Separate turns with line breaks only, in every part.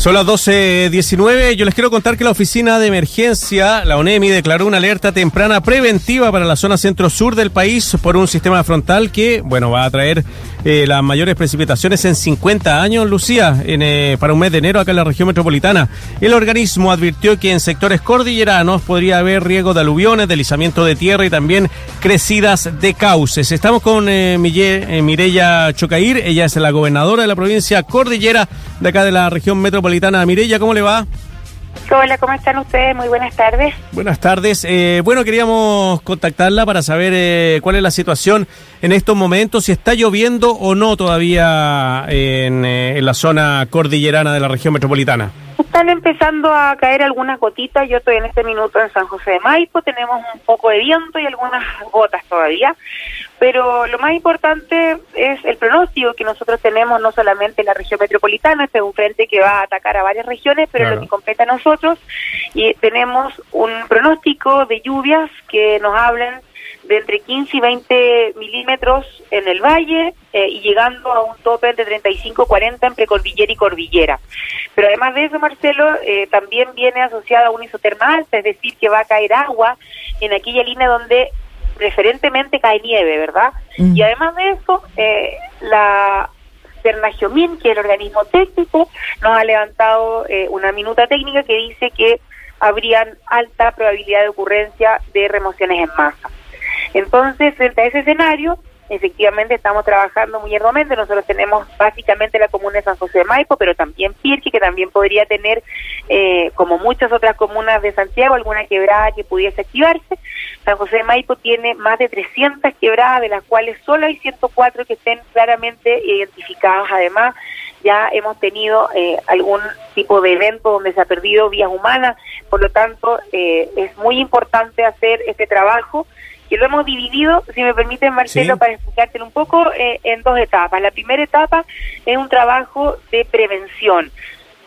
Son las 12.19. Yo les quiero contar que la oficina de emergencia, la ONEMI, declaró una alerta temprana preventiva para la zona centro-sur del país por un sistema frontal que, bueno, va a traer eh, las mayores precipitaciones en 50 años, Lucía, eh, para un mes de enero acá en la región metropolitana. El organismo advirtió que en sectores cordilleranos podría haber riesgo de aluviones, deslizamiento de tierra y también crecidas de cauces. Estamos con eh, eh Mireya Chocair, ella es la gobernadora de la provincia cordillera de acá de la región metropolitana. Mireya, ¿cómo le va?
Hola, ¿cómo están ustedes? Muy buenas tardes.
Buenas tardes. Eh, bueno, queríamos contactarla para saber eh, cuál es la situación en estos momentos, si está lloviendo o no todavía en, eh, en la zona cordillerana de la región metropolitana.
Están empezando a caer algunas gotitas. Yo estoy en este minuto en San José de Maipo. Tenemos un poco de viento y algunas gotas todavía. Pero lo más importante es el pronóstico que nosotros tenemos, no solamente en la región metropolitana, este es un frente que va a atacar a varias regiones, pero lo que compete a nosotros. Y tenemos un pronóstico de lluvias que nos hablan de entre 15 y 20 milímetros en el valle eh, y llegando a un tope de 35 40 entre cordillera y cordillera. Pero además de eso, Marcelo, eh, también viene asociada a un isotermal, es decir, que va a caer agua en aquella línea donde preferentemente cae nieve, ¿verdad? Mm. Y además de eso, eh, la Cernagiomín, que es el organismo técnico, nos ha levantado una minuta técnica que dice que habrían alta probabilidad de ocurrencia de remociones en masa. Entonces, frente a ese escenario, efectivamente estamos trabajando muy arduamente. Nosotros tenemos básicamente la comuna de San José de Maipo, pero también Pirque, que también podría tener, eh, como muchas otras comunas de Santiago, alguna quebrada que pudiese activarse. San José de Maipo tiene más de 300 quebradas, de las cuales solo hay 104 que estén claramente identificadas. Además, ya hemos tenido eh, algún tipo de evento donde se ha perdido vías humanas, por lo tanto, eh, es muy importante hacer este trabajo que lo hemos dividido, si me permiten, Marcelo, para explicártelo un poco, eh, en dos etapas. La primera etapa es un trabajo de prevención.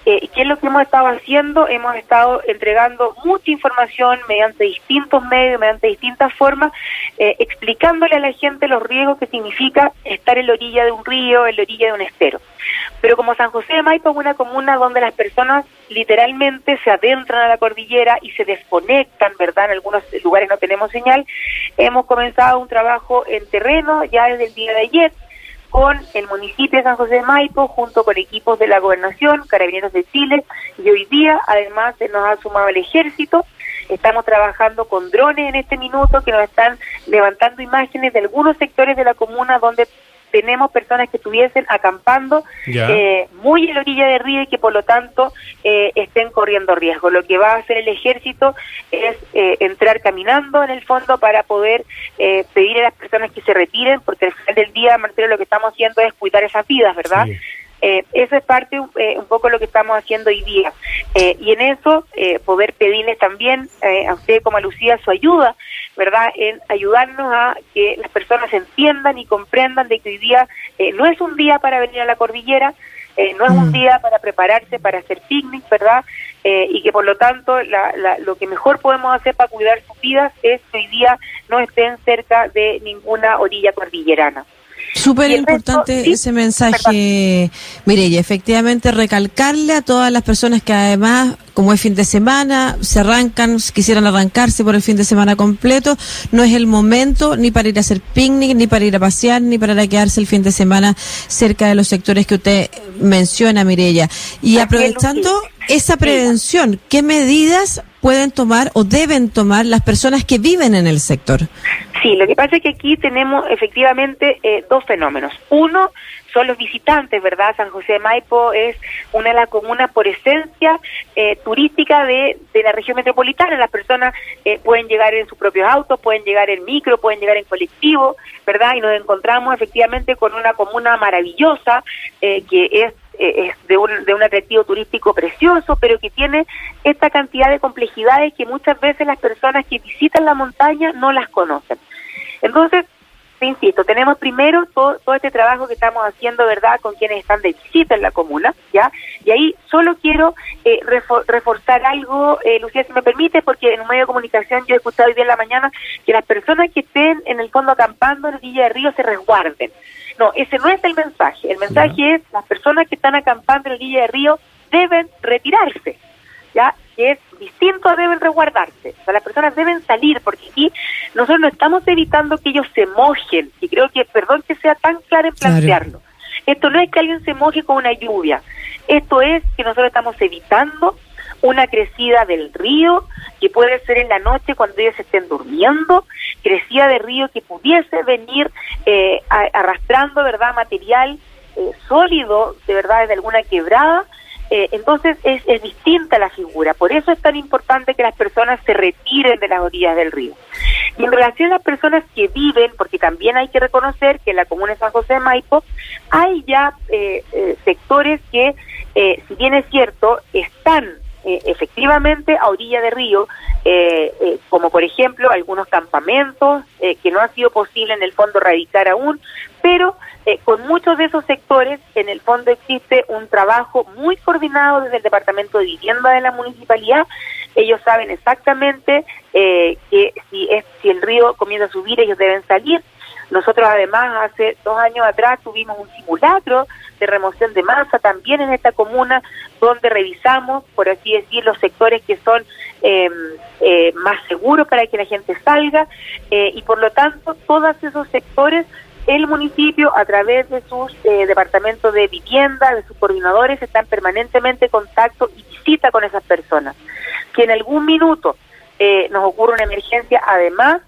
Eh, ¿Qué es lo que hemos estado haciendo? Hemos estado entregando mucha información mediante distintos medios, mediante distintas formas, eh, explicándole a la gente los riesgos que significa estar en la orilla de un río, en la orilla de un estero. Pero como San José de Maipo es una comuna donde las personas literalmente se adentran a la cordillera y se desconectan, ¿verdad? En algunos lugares no tenemos señal. Hemos comenzado un trabajo en terreno ya desde el día de ayer con el municipio de San José de Maipo, junto con equipos de la gobernación, carabineros de Chile, y hoy día además se nos ha sumado el ejército. Estamos trabajando con drones en este minuto que nos están levantando imágenes de algunos sectores de la comuna donde tenemos personas que estuviesen acampando eh, muy en la orilla del río y que por lo tanto eh, estén corriendo riesgo. Lo que va a hacer el ejército es eh, entrar caminando en el fondo para poder pedir a las personas que se retiren, porque al final del día, Marcelo, lo que estamos haciendo es cuidar esas vidas, ¿verdad? Eh, eso es parte eh, un poco lo que estamos haciendo hoy día. Eh, y en eso poder pedirles también a usted como a Lucía su ayuda, ¿verdad? En ayudarnos a que las personas entiendan y comprendan de que hoy día no es un día para venir a la cordillera, no es un mm. día para prepararse para hacer picnic, ¿verdad? y que por lo tanto lo que mejor podemos hacer para cuidar sus vidas es que hoy día no estén cerca de ninguna orilla cordillerana.
Súper importante ese mensaje, Mireya. Efectivamente, recalcarle a todas las personas que además, como es fin de semana, se arrancan, quisieran arrancarse por el fin de semana completo, no es el momento ni para ir a hacer picnic, ni para ir a pasear, ni para quedarse el fin de semana cerca de los sectores que usted menciona, Mireya. Y aprovechando esa prevención, ¿qué medidas pueden tomar o deben tomar las personas que viven en el sector?
Sí, lo que pasa es que aquí tenemos efectivamente eh, dos fenómenos. Uno son los visitantes, ¿verdad? San José de Maipo es una de las comunas por esencia eh, turística de, de, la región metropolitana. Las personas eh, pueden llegar en sus propios autos, pueden llegar en micro, pueden llegar en colectivo, ¿verdad? Y nos encontramos efectivamente con una comuna maravillosa que es es de un, de un atractivo turístico precioso, pero que tiene esta cantidad de complejidades que muchas veces las personas que visitan la montaña no las conocen. Entonces, te insisto, tenemos primero todo, este trabajo que estamos haciendo, ¿verdad?, con quienes están de visita en la comuna, ¿ya? Y ahí solo quiero eh, reforzar algo, eh, Lucía, si me permite, porque en un medio de comunicación yo he escuchado hoy día en la mañana que las personas que estén en el fondo acampando en la orilla de río se resguarden. No, ese no es el mensaje. El mensaje es las personas que están acampando en la orilla de río deben retirarse, ¿ya? Que es distinto a deben resguardarse. O sea, las personas deben salir, porque aquí nosotros no estamos evitando que ellos se mojen, y creo que, perdón que sea tan claro en plantearlo. Esto no es que alguien se moje con una lluvia, esto es que nosotros estamos evitando una crecida del río, que puede ser en la noche cuando ellos estén durmiendo, crecida de río que pudiese venir eh, arrastrando, ¿verdad?, material eh, sólido, de verdad, de alguna quebrada. Eh, entonces es, distinta la figura. Por eso es tan importante que las personas se retiren de las orillas del río. Y en relación a las personas que viven, porque también hay que reconocer que en la comuna de San José de Maipo hay ya sectores que, si bien es cierto, están eh, efectivamente a orilla de río, eh, eh, como por ejemplo algunos campamentos que no ha sido posible en el fondo radicar aún, pero con muchos de esos sectores en el fondo existe un trabajo muy coordinado desde el Departamento de Vivienda de la Municipalidad. Ellos saben exactamente que si, es, si el río comienza a subir, ellos deben salir. Nosotros además hace dos años atrás tuvimos un simulacro de remoción de masa también en esta comuna, donde revisamos, por así decir, los sectores que son em, eh, más seguros para que la gente salga eh, y por lo tanto todos esos sectores el municipio a través de sus eh, departamentos de vivienda, de sus coordinadores, están permanentemente en contacto y visita con esas personas. Que en algún minuto nos ocurre una emergencia, además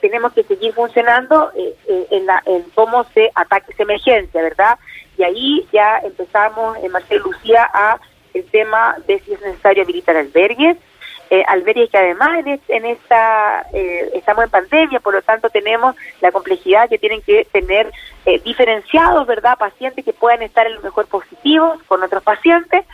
tenemos que seguir funcionando en, la, en cómo se ataque esa emergencia, ¿verdad? Y ahí ya empezamos, en Marcelo Lucía, a el tema de si es necesario habilitar albergues, eh, albergues que además en, esta, eh, estamos en pandemia, por lo tanto tenemos la complejidad que tienen que tener eh, diferenciados, ¿verdad? Pacientes que puedan estar en lo mejor positivos con otros pacientes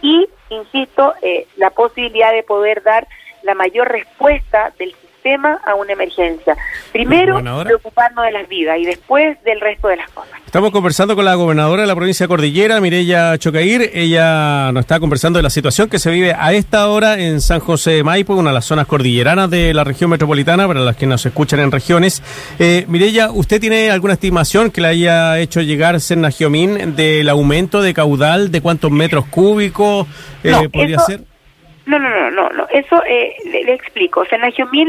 y, insisto, la posibilidad de poder dar la mayor respuesta del tema a una emergencia. Primero, preocuparnos de las vidas y después del resto de las cosas.
Estamos conversando con la gobernadora de la provincia de Cordillera, Mireya Chocair. Ella nos está conversando de la situación que se vive a esta hora en San José de Maipo, una de las zonas cordilleranas de la región metropolitana, para las que nos escuchan en regiones. Eh, Mireya, ¿usted tiene alguna estimación que le haya hecho llegar Serna Giomín del aumento de caudal, de cuántos metros cúbicos eh, podría ser?
No, no, no, no, no. eso eh, le, explico. O sea,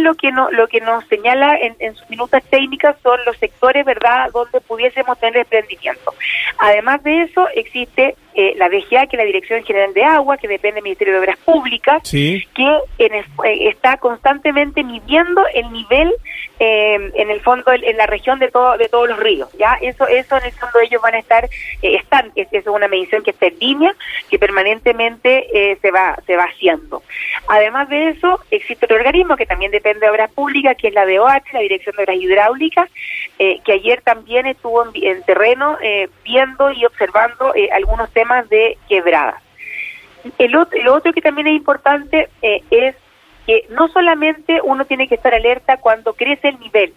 lo que no, lo que nos señala en, en, sus minutas técnicas son los sectores, ¿verdad?, donde pudiésemos tener emprendimiento. Además de eso, existe eh, la DGA, que es la Dirección General de Agua, que depende del Ministerio de Obras Públicas, que en, eh, está constantemente midiendo el nivel eh, en el fondo en la región de todo de todos los ríos. Ya eso eso en el fondo ellos van a estar están es, es una medición que está en línea, que permanentemente se va se va haciendo. Además de eso existe otro organismo que también depende de Obras Públicas, que es la DOH, la Dirección de Obras Hidráulicas, que ayer también estuvo en, terreno viendo y observando algunos temas de quebradas. El otro, lo otro que también es importante eh, es que no solamente uno tiene que estar alerta cuando crece el nivel,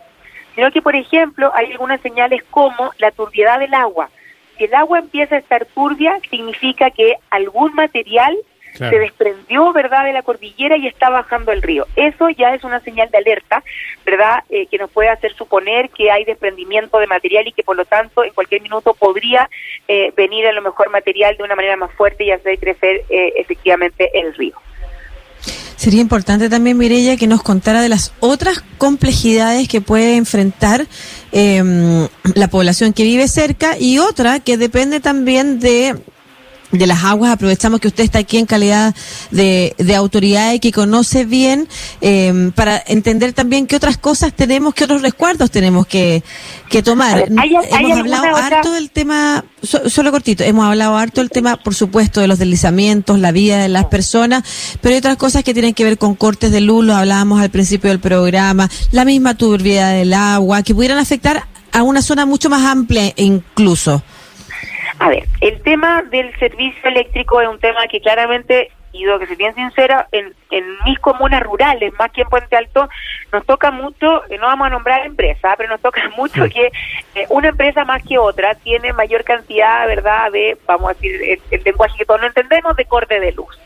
sino que, por ejemplo, hay algunas señales como la turbiedad del agua. Si el agua empieza a estar turbia, significa que algún material se desprendió, ¿verdad?, de la cordillera y está bajando el río. Eso ya es una señal de alerta, ¿verdad?, eh, que nos puede hacer suponer que hay desprendimiento de material y que por lo tanto en cualquier minuto podría eh, venir a lo mejor material de una manera más fuerte y hacer crecer eh, efectivamente el río.
Sería importante también, Mirella, que nos contara de las otras complejidades que puede enfrentar em, la población que vive cerca y otra que depende también de de las aguas. Aprovechamos que usted está aquí en calidad de, de autoridad y que conoce bien em, para entender también qué otras cosas tenemos, qué otros resguardos tenemos que, que tomar. hemos hablado harto del tema, solo cortito, hemos hablado harto del tema, por supuesto, de los deslizamientos, la vida de las personas, pero hay otras cosas que tienen que ver con cortes de luz, lo hablábamos al principio del programa, la misma turbiedad del agua, que pudieran afectar a una zona mucho más amplia incluso.
A ver, el tema del servicio eléctrico es un tema que claramente, y lo que se bien sincera, en, en mis comunas rurales, más que en Puente Alto, nos toca mucho, eh, no vamos a nombrar empresa, pero nos toca mucho que eh, una empresa más que otra tiene mayor cantidad, ¿verdad?, de, vamos a decir, el, el lenguaje que todos no entendemos, de corte de luz.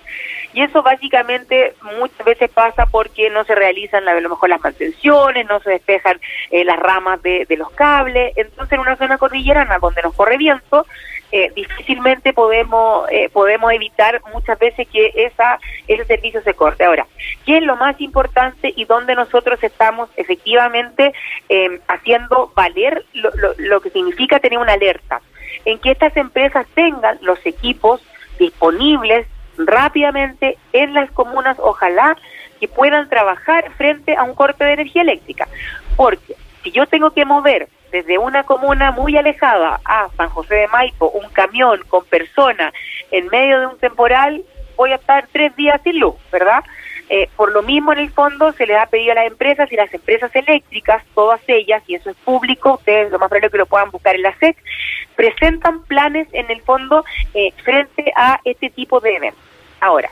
Y eso básicamente muchas veces pasa porque no se realizan a lo mejor las mantenciones, no se despejan eh, las ramas de, los cables. Entonces en una zona cordillerana donde nos corre viento, eh, difícilmente podemos eh, podemos evitar muchas veces que esa ese servicio se corte. Ahora, ¿qué es lo más importante y dónde nosotros estamos efectivamente em, haciendo valer lo, lo que significa tener una alerta? En que estas empresas tengan los equipos disponibles rápidamente en las comunas, ojalá que puedan trabajar frente a un corte de energía eléctrica. Porque si yo tengo que mover desde una comuna muy alejada a San José de Maipo un camión con personas en medio de un temporal, voy a estar tres días sin luz, ¿verdad? Eh, por lo mismo, en el fondo, se les ha pedido a las empresas y las empresas eléctricas, todas ellas, y eso es público, ustedes lo más probable que lo puedan buscar en la SEC, presentan planes en el fondo eh, frente a este tipo de eventos. Ahora,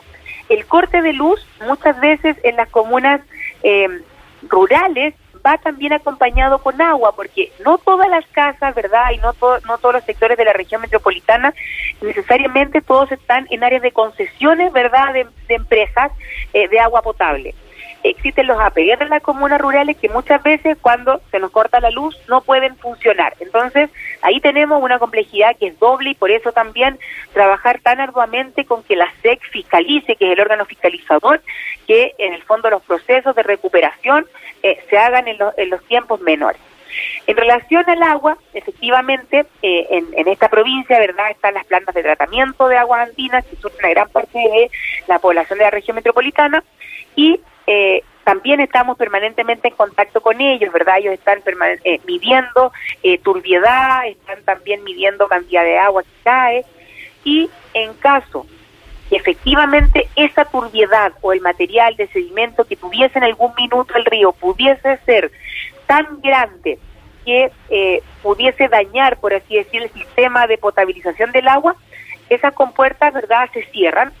el corte de luz muchas veces en las comunas eh, rurales va también acompañado con agua, porque no todas las casas, ¿verdad? Y no, no todos los sectores de la región metropolitana, necesariamente todos están en áreas de concesiones, ¿verdad? De, empresas eh, de agua potable existen los APR en las comunas rurales que muchas veces cuando se nos corta la luz no pueden funcionar. Entonces, ahí tenemos una complejidad que es doble y por eso también trabajar tan arduamente con que la SEC fiscalice, que es el órgano fiscalizador, que en el fondo los procesos de recuperación eh, se hagan en, en los tiempos menores. En relación al agua, efectivamente, eh, en, en, esta provincia, ¿verdad?, están las plantas de tratamiento de aguas andinas, que son una gran parte de la población de la región metropolitana, y eh, también estamos permanentemente en contacto con ellos, ¿verdad? Ellos están eh, midiendo eh, turbiedad, están también midiendo cantidad de agua que cae y en caso que efectivamente esa turbiedad o el material de sedimento que tuviese en algún minuto el río pudiese ser tan grande que eh, pudiese dañar, por así decir, el sistema de potabilización del agua, esas compuertas, ¿verdad?, se cierran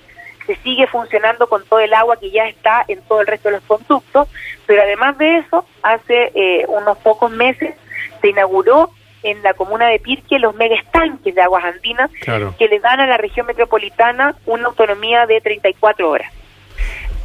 se sigue funcionando con todo el agua que ya está en todo el resto de los conductos, pero además de eso, hace eh, unos pocos meses se inauguró en la comuna de Pirque los mega estanques de aguas andinas que le dan a la región metropolitana una autonomía de 34 horas.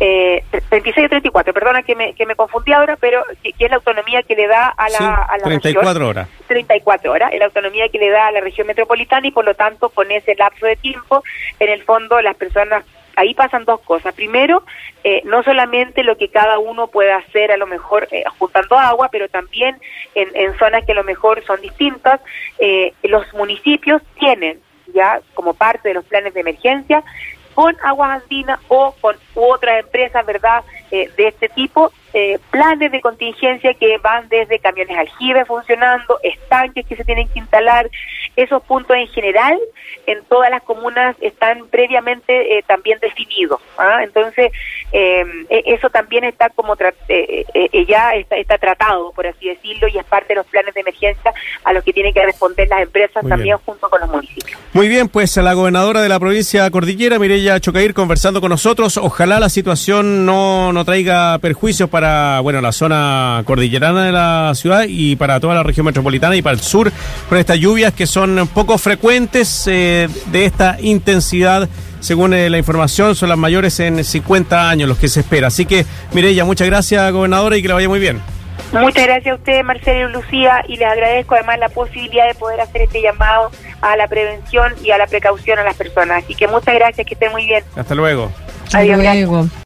Eh, 36 y 34, perdona que me, que me confundí ahora, pero que, es la autonomía que le da a la, a la
34 horas.
34 horas, es la autonomía que le da a la región metropolitana y por lo tanto con ese lapso de tiempo, en el fondo las personas ahí pasan dos cosas. Primero, eh, no solamente lo que cada uno puede hacer a lo mejor eh, juntando agua, pero también en, zonas que a lo mejor son distintas, eh, los municipios tienen ya como parte de los planes de emergencia con aguas andinas o con otras empresas, ¿verdad?, de este tipo, planes de contingencia que van desde camiones aljibe funcionando, estanques que se tienen que instalar, esos puntos en general en todas las comunas están previamente eh, también definidos. ¿ah? Entonces, eh, eso también está como eh, ya está, está, tratado, por así decirlo, y es parte de los planes de emergencia a los que tienen que responder las empresas también junto con los municipios.
Muy bien, pues la gobernadora de la provincia Cordillera, Mireya Chocair, conversando con nosotros. Ojalá la situación no, no traiga perjuicios para bueno la zona cordillerana de la ciudad y para toda la región metropolitana y para el sur, con estas lluvias que son poco frecuentes eh, de esta intensidad. Según eh, la información, son las mayores en 50 años los que se espera. Así que, Mireya, muchas gracias, gobernadora, y que le vaya muy bien.
Muchas gracias a ustedes, Marcelo y Lucía, y les agradezco además la posibilidad de poder hacer este llamado a la prevención y a la precaución a las personas. Así que muchas gracias, que estén muy bien.
Hasta luego.
Adiós.